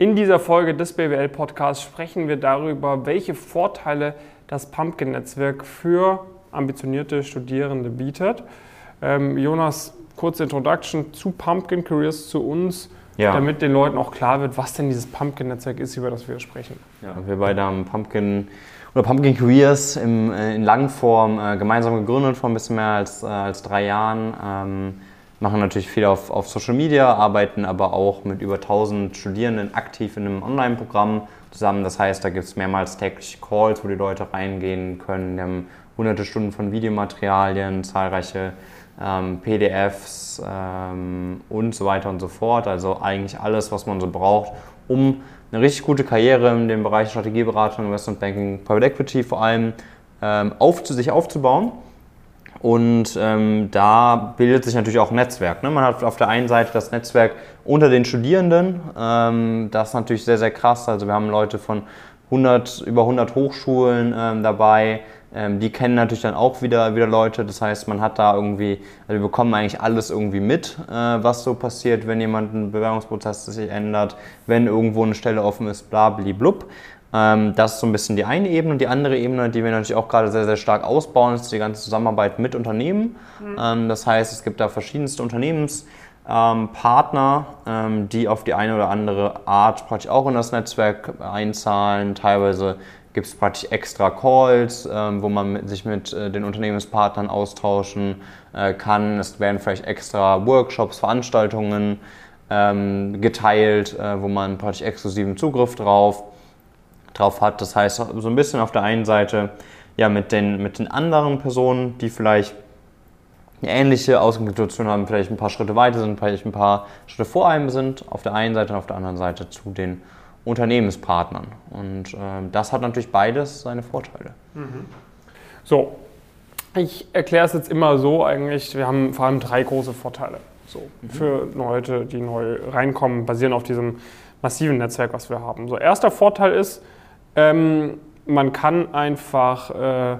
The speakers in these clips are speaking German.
In dieser Folge des BWL-Podcasts sprechen wir darüber, welche Vorteile das Pumpkin-Netzwerk für ambitionierte Studierende bietet. Ähm, Jonas, kurze Introduction zu Pumpkin Careers, zu uns, ja. damit den Leuten auch klar wird, was denn dieses Pumpkin-Netzwerk ist, über das wir sprechen. Ja, wir beide haben Pumpkin oder Pumpkin Careers im, äh, in Langform äh, gemeinsam gegründet vor ein bisschen mehr als, äh, als drei Jahren. Ähm, machen natürlich viel auf, auf Social Media, arbeiten aber auch mit über 1000 Studierenden aktiv in einem Online-Programm zusammen. Das heißt, da gibt es mehrmals täglich Calls, wo die Leute reingehen können. Wir haben hunderte Stunden von Videomaterialien, zahlreiche ähm, PDFs ähm, und so weiter und so fort. Also eigentlich alles, was man so braucht, um eine richtig gute Karriere in dem Bereich Strategieberatung, Investment Banking, Private Equity vor allem ähm, auf, sich aufzubauen. Und ähm, da bildet sich natürlich auch ein Netzwerk. Ne? Man hat auf der einen Seite das Netzwerk unter den Studierenden. Ähm, das ist natürlich sehr, sehr krass. Also wir haben Leute von 100, über 100 Hochschulen ähm, dabei. Ähm, die kennen natürlich dann auch wieder, wieder Leute. Das heißt, man hat da irgendwie, also wir bekommen eigentlich alles irgendwie mit, äh, was so passiert, wenn jemand einen Bewerbungsprozess sich ändert, wenn irgendwo eine Stelle offen ist, bla, blub. Ähm, das ist so ein bisschen die eine Ebene. Und die andere Ebene, die wir natürlich auch gerade sehr, sehr stark ausbauen, ist die ganze Zusammenarbeit mit Unternehmen. Mhm. Ähm, das heißt, es gibt da verschiedenste Unternehmenspartner, ähm, die auf die eine oder andere Art praktisch auch in das Netzwerk einzahlen. Teilweise gibt es praktisch extra Calls, wo man sich mit äh, den Unternehmenspartnern austauschen äh, kann. Es werden vielleicht extra Workshops, Veranstaltungen geteilt, äh, wo man praktisch exklusiven Zugriff drauf drauf hat. Das heißt, so ein bisschen auf der einen Seite ja mit den, mit den anderen Personen, die vielleicht eine ähnliche Ausgangssituation haben, vielleicht ein paar Schritte weiter sind, vielleicht ein paar Schritte vor einem sind, auf der einen Seite und auf der anderen Seite zu den Unternehmenspartnern. Und äh, das hat natürlich beides seine Vorteile. Mhm. So, ich erkläre es jetzt immer so eigentlich, wir haben vor allem drei große Vorteile. So, mhm. für Leute, die neu reinkommen, basieren auf diesem massiven Netzwerk, was wir haben. So, erster Vorteil ist, ähm, man kann einfach äh,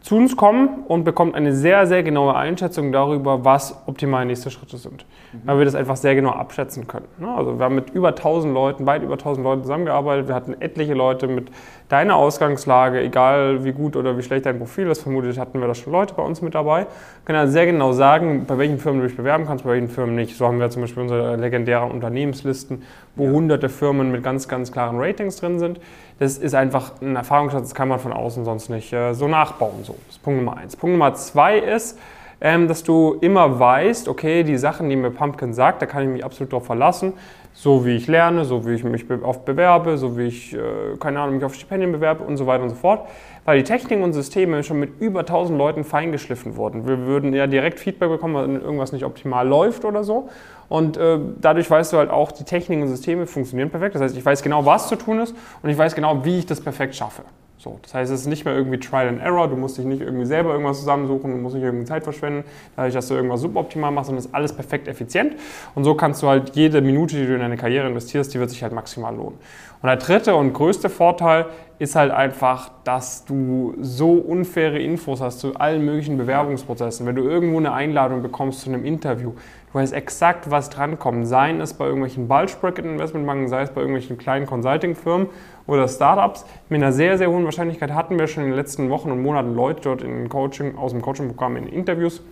zu uns kommen und bekommt eine sehr, sehr genaue Einschätzung darüber, was optimale nächste Schritte sind. Mhm. Weil wir das einfach sehr genau abschätzen können. Ne? Also wir haben mit über 1000 Leuten, weit über 1000 Leuten zusammengearbeitet. Wir hatten etliche Leute mit deiner Ausgangslage, egal wie gut oder wie schlecht dein Profil ist, vermutlich hatten wir da schon Leute bei uns mit dabei. Wir können also sehr genau sagen, bei welchen Firmen du dich bewerben kannst, bei welchen Firmen nicht. So haben wir zum Beispiel unsere legendären Unternehmenslisten, wo ja. hunderte Firmen mit ganz, ganz klaren Ratings drin sind. Das ist einfach ein Erfahrungsschatz, das kann man von außen sonst nicht äh, so nachbauen. So. Das ist Punkt Nummer eins. Punkt Nummer zwei ist, ähm, dass du immer weißt, okay, die Sachen, die mir Pumpkin sagt, da kann ich mich absolut darauf verlassen, so wie ich lerne, so wie ich mich oft bewerbe, so wie ich, äh, keine Ahnung, mich auf Stipendien bewerbe und so weiter und so fort, weil die Techniken und Systeme schon mit über 1000 Leuten feingeschliffen wurden. Wir würden ja direkt Feedback bekommen, wenn irgendwas nicht optimal läuft oder so. Und äh, dadurch weißt du halt auch, die Techniken und Systeme funktionieren perfekt. Das heißt, ich weiß genau, was zu tun ist und ich weiß genau, wie ich das perfekt schaffe. So, das heißt, es ist nicht mehr irgendwie Trial and Error, du musst dich nicht irgendwie selber irgendwas zusammensuchen, du musst nicht irgendwie Zeit verschwenden, dadurch, dass du irgendwas suboptimal machst, sondern es ist alles perfekt effizient. Und so kannst du halt jede Minute, die du in deine Karriere investierst, die wird sich halt maximal lohnen. Und der dritte und größte Vorteil ist halt einfach, dass du so unfaire Infos hast zu allen möglichen Bewerbungsprozessen. Wenn du irgendwo eine Einladung bekommst zu einem Interview, du weißt exakt, was drankommt. Seien es bei irgendwelchen Bulge Bracket Investmentbanken, sei es bei irgendwelchen kleinen Consulting-Firmen oder Startups. Mit einer sehr, sehr hohen Wahrscheinlichkeit hatten wir schon in den letzten Wochen und Monaten Leute dort in Coaching, aus dem Coaching-Programm in Interviews.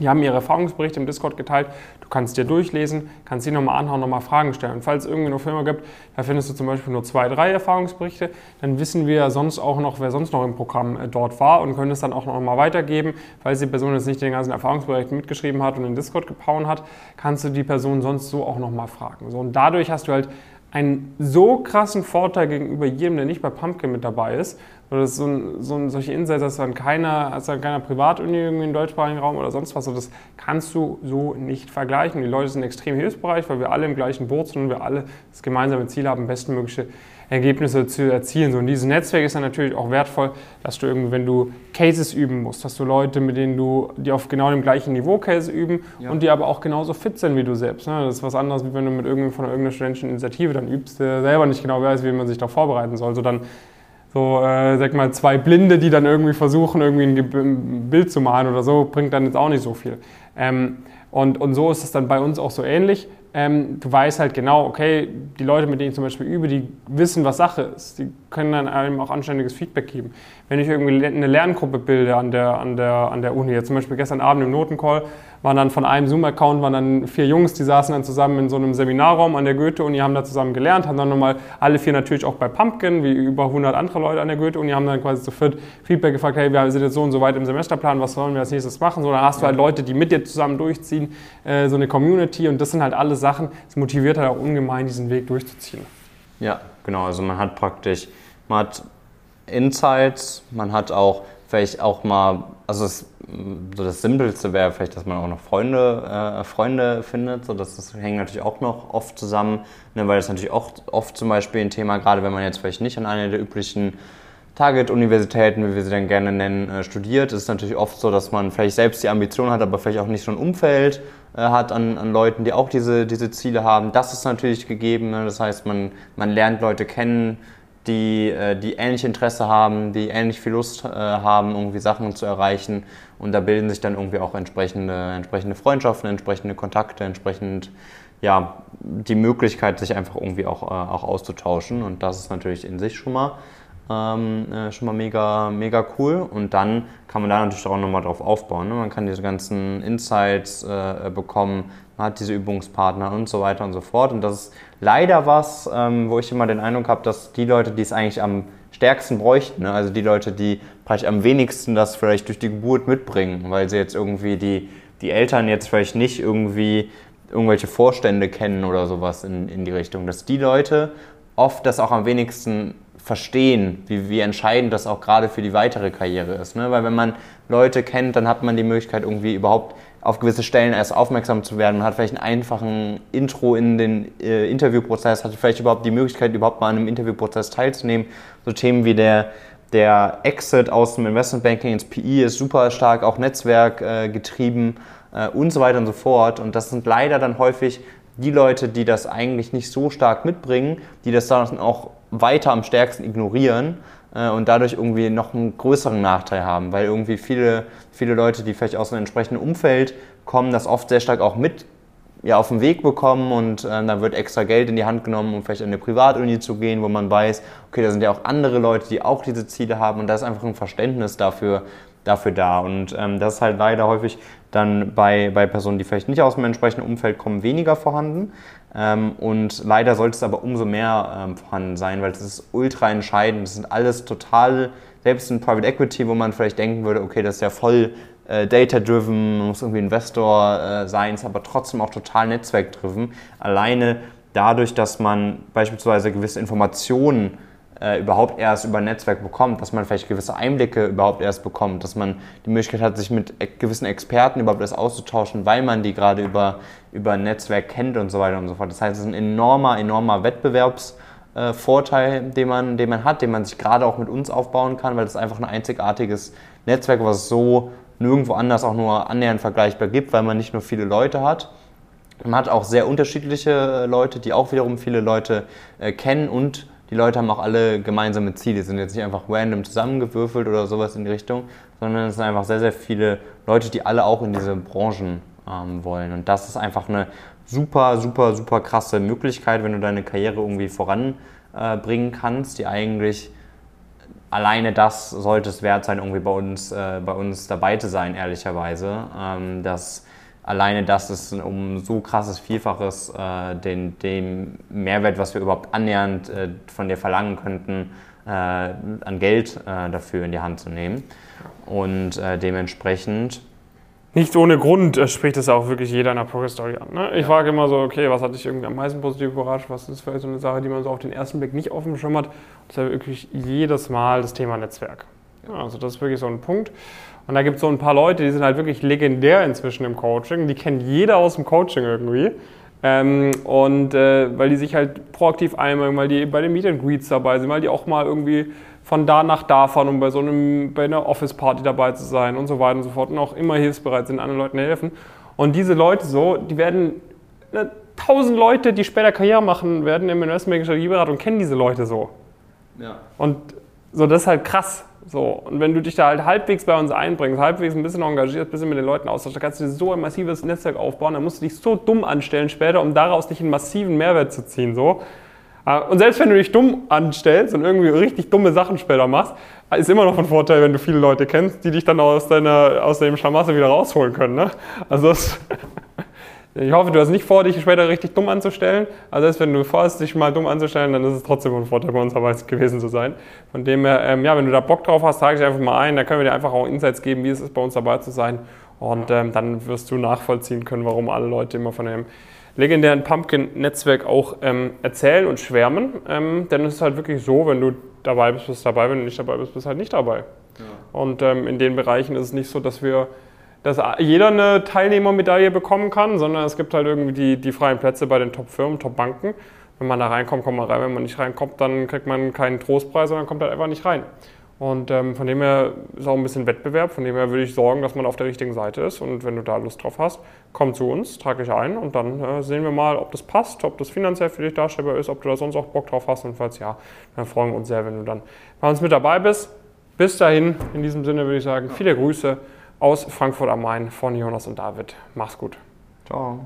Die haben ihre Erfahrungsberichte im Discord geteilt. Du kannst dir durchlesen, kannst sie nochmal anhauen, nochmal Fragen stellen. Und falls es irgendwie eine Firma gibt, da findest du zum Beispiel nur zwei, drei Erfahrungsberichte, dann wissen wir sonst auch noch, wer sonst noch im Programm äh, dort war und können es dann auch nochmal weitergeben. Falls die Person jetzt nicht den ganzen Erfahrungsbericht mitgeschrieben hat und in Discord gepauen hat, kannst du die Person sonst so auch nochmal fragen. So, und dadurch hast du halt einen so krassen Vorteil gegenüber jedem, der nicht bei Pumpkin mit dabei ist. Oder so, ein, so ein, solche Insights hast du an keiner, hast an keiner Privatuni irgendwie im deutschsprachigen Raum oder sonst was. Und das kannst du so nicht vergleichen. Die Leute sind extrem hilfsbereit, weil wir alle im gleichen Boot sind und wir alle das gemeinsame Ziel haben, bestmögliche Ergebnisse zu erzielen. So, und dieses Netzwerk ist dann natürlich auch wertvoll, dass du irgendwie, wenn du Cases üben musst, hast du Leute, mit denen du, die auf genau dem gleichen Niveau Cases üben ja. und die aber auch genauso fit sind wie du selbst. Ne? Das ist was anderes, wie wenn du mit irgendeinem von irgendeiner studentischen Initiative dann übst, der selber nicht genau weiß, wie man sich da vorbereiten soll. So dann so, äh, sag mal, zwei Blinde, die dann irgendwie versuchen, irgendwie ein Bild zu malen oder so, bringt dann jetzt auch nicht so viel. Ähm, und, und so ist es dann bei uns auch so ähnlich ähm, du weißt halt genau, okay, die Leute, mit denen ich zum Beispiel übe, die wissen, was Sache ist. Die können dann einem auch anständiges Feedback geben. Wenn ich irgendwie eine Lerngruppe bilde an der, an der, an der Uni, jetzt zum Beispiel gestern Abend im Notencall, waren dann von einem Zoom-Account waren dann vier Jungs, die saßen dann zusammen in so einem Seminarraum an der Goethe-Uni, haben da zusammen gelernt, haben dann nochmal alle vier natürlich auch bei Pumpkin, wie über 100 andere Leute an der Goethe-Uni, haben dann quasi zu viert Feedback gefragt, hey, wir sind jetzt so und so weit im Semesterplan, was sollen wir als nächstes machen? So, dann hast du halt Leute, die mit dir zusammen durchziehen, äh, so eine Community und das sind halt alle Sachen, das motiviert halt auch ungemein, diesen Weg durchzuziehen. Ja, genau, also man hat praktisch, man hat Insights, man hat auch vielleicht auch mal, also es so das Simpelste wäre vielleicht, dass man auch noch Freunde, äh, Freunde findet. So, das, das hängt natürlich auch noch oft zusammen, ne, weil das natürlich auch oft zum Beispiel ein Thema, gerade wenn man jetzt vielleicht nicht an einer der üblichen Target-Universitäten, wie wir sie dann gerne nennen, äh, studiert, ist es natürlich oft so, dass man vielleicht selbst die Ambition hat, aber vielleicht auch nicht so ein Umfeld äh, hat an, an Leuten, die auch diese, diese Ziele haben. Das ist natürlich gegeben. Ne? Das heißt, man, man lernt Leute kennen, die, äh, die ähnlich Interesse haben, die ähnlich viel Lust äh, haben, irgendwie Sachen zu erreichen. Und da bilden sich dann irgendwie auch entsprechende, entsprechende Freundschaften, entsprechende Kontakte, entsprechend ja, die Möglichkeit, sich einfach irgendwie auch, äh, auch auszutauschen. Und das ist natürlich in sich schon mal, ähm, äh, schon mal mega, mega cool. Und dann kann man da natürlich auch nochmal drauf aufbauen. Ne? Man kann diese ganzen Insights äh, bekommen, man hat diese Übungspartner und so weiter und so fort. Und das ist leider was, ähm, wo ich immer den Eindruck habe, dass die Leute, die es eigentlich am stärksten bräuchten, ne? also die Leute, die praktisch am wenigsten das vielleicht durch die Geburt mitbringen, weil sie jetzt irgendwie die, die Eltern jetzt vielleicht nicht irgendwie irgendwelche Vorstände kennen oder sowas in, in die Richtung, dass die Leute oft das auch am wenigsten verstehen, wie, wie entscheidend das auch gerade für die weitere Karriere ist. Ne? Weil wenn man Leute kennt, dann hat man die Möglichkeit, irgendwie überhaupt auf gewisse Stellen erst aufmerksam zu werden. Man hat vielleicht einen einfachen Intro in den äh, Interviewprozess, hat vielleicht überhaupt die Möglichkeit, überhaupt mal an einem Interviewprozess teilzunehmen. So Themen wie der, der Exit aus dem Investmentbanking ins PI ist super stark auch Netzwerk äh, getrieben äh, und so weiter und so fort. Und das sind leider dann häufig die Leute, die das eigentlich nicht so stark mitbringen, die das dann auch weiter am stärksten ignorieren äh, und dadurch irgendwie noch einen größeren Nachteil haben, weil irgendwie viele, viele Leute, die vielleicht aus einem entsprechenden Umfeld kommen, das oft sehr stark auch mit ja, auf den Weg bekommen und äh, dann wird extra Geld in die Hand genommen, um vielleicht in eine Privatuni zu gehen, wo man weiß, okay, da sind ja auch andere Leute, die auch diese Ziele haben und da ist einfach ein Verständnis dafür, dafür da. Und ähm, das ist halt leider häufig dann bei, bei Personen, die vielleicht nicht aus dem entsprechenden Umfeld kommen, weniger vorhanden. Ähm, und leider sollte es aber umso mehr ähm, vorhanden sein, weil es ist ultra entscheidend. Das sind alles total, selbst in Private Equity, wo man vielleicht denken würde, okay, das ist ja voll äh, data-driven, muss irgendwie Investor äh, sein, ist aber trotzdem auch total netzwerk-driven. Alleine dadurch, dass man beispielsweise gewisse Informationen äh, überhaupt erst über ein Netzwerk bekommt, dass man vielleicht gewisse Einblicke überhaupt erst bekommt, dass man die Möglichkeit hat, sich mit e-, gewissen Experten überhaupt erst auszutauschen, weil man die gerade über, über ein Netzwerk kennt und so weiter und so fort. Das heißt, es ist ein enormer, enormer Wettbewerbsvorteil, äh, den, man, den man hat, den man sich gerade auch mit uns aufbauen kann, weil es einfach ein einzigartiges Netzwerk, was so nirgendwo anders auch nur annähernd vergleichbar gibt, weil man nicht nur viele Leute hat, man hat auch sehr unterschiedliche Leute, die auch wiederum viele Leute äh, kennen und die Leute haben auch alle gemeinsame Ziele, sind jetzt nicht einfach random zusammengewürfelt oder sowas in die Richtung, sondern es sind einfach sehr, sehr viele Leute, die alle auch in diese Branchen ähm, wollen. Und das ist einfach eine super, super, super krasse Möglichkeit, wenn du deine Karriere irgendwie voranbringen äh, kannst, die eigentlich alleine das sollte es wert sein, irgendwie bei uns, äh, bei uns dabei zu sein, ehrlicherweise. Ähm, dass alleine das ist um so krasses Vielfaches äh, den, dem Mehrwert, was wir überhaupt annähernd äh, von dir verlangen könnten, äh, an Geld äh, dafür in die Hand zu nehmen. Und äh, dementsprechend. Nicht ohne Grund äh, spricht es auch wirklich jeder in der Progress Story an. Ne? Ich ja. frage immer so, okay, was hat dich irgendwie am meisten positiv überrascht? Was ist vielleicht so eine Sache, die man so auf den ersten Blick nicht Schirm hat? Das ist ja wirklich jedes Mal das Thema Netzwerk. Ja, also das ist wirklich so ein Punkt. Und da gibt es so ein paar Leute, die sind halt wirklich legendär inzwischen im Coaching. Die kennt jeder aus dem Coaching irgendwie. Ähm, und äh, weil die sich halt proaktiv einbringen, weil die bei den Meet and Greets dabei sind, weil die auch mal irgendwie von da nach da fahren, um bei so einem, bei einer Office-Party dabei zu sein und so weiter und so fort und auch immer hilfsbereit sind, anderen Leuten helfen. Und diese Leute so, die werden, ne, tausend Leute, die später Karriere machen werden im Investmentbanking Strategieberatung, kennen diese Leute so. Ja. Und so, das ist halt krass. So, und wenn du dich da halt halbwegs bei uns einbringst, halbwegs ein bisschen engagierst, ein bisschen mit den Leuten austauschst, dann kannst du dir so ein massives Netzwerk aufbauen, dann musst du dich so dumm anstellen später, um daraus dich einen massiven Mehrwert zu ziehen. So. Äh, und selbst wenn du dich dumm anstellst und irgendwie richtig dumme Sachen später machst, ist immer noch ein Vorteil, wenn du viele Leute kennst, die dich dann aus, deiner, aus dem Schlamassel wieder rausholen können. Ne? Also das, ich hoffe, du hast nicht vor, dich später richtig dumm anzustellen. Also selbst wenn du vorhast, dich mal dumm anzustellen, dann ist es trotzdem ein Vorteil bei uns Arbeit gewesen zu sein. Von dem her, ähm, ja, wenn du da Bock drauf hast, trage ich einfach mal ein. Da können wir dir einfach auch Insights geben, wie es ist, bei uns dabei zu sein. Und ähm, dann wirst du nachvollziehen können, warum alle Leute immer von dem legendären Pumpkin-Netzwerk auch ähm, erzählen und schwärmen. Ähm, denn es ist halt wirklich so, wenn du dabei bist, bist du dabei, wenn du nicht dabei bist, bist du halt nicht dabei. Ja. Und ähm, in den Bereichen ist es nicht so, dass wir dass jeder eine Teilnehmermedaille bekommen kann, sondern es gibt halt irgendwie die, die freien Plätze bei den Top-Firmen, Top-Banken. Wenn man da reinkommt, kommt man rein. Wenn man nicht reinkommt, dann kriegt man keinen Trostpreis, sondern kommt halt einfach nicht rein. Und ähm, von dem her ist auch ein bisschen Wettbewerb. Von dem her würde ich sorgen, dass man auf der richtigen Seite ist. Und wenn du da Lust drauf hast, komm zu uns, trag dich ein und dann äh, sehen wir mal, ob das passt, ob das finanziell für dich darstellbar ist, ob du da sonst auch Bock drauf hast. Und falls ja, dann freuen wir uns sehr, wenn du dann bei uns mit dabei bist. Bis dahin, in diesem Sinne würde ich sagen, viele Grüße aus Frankfurt am Main von Jonas und David. Mach's gut. Ciao.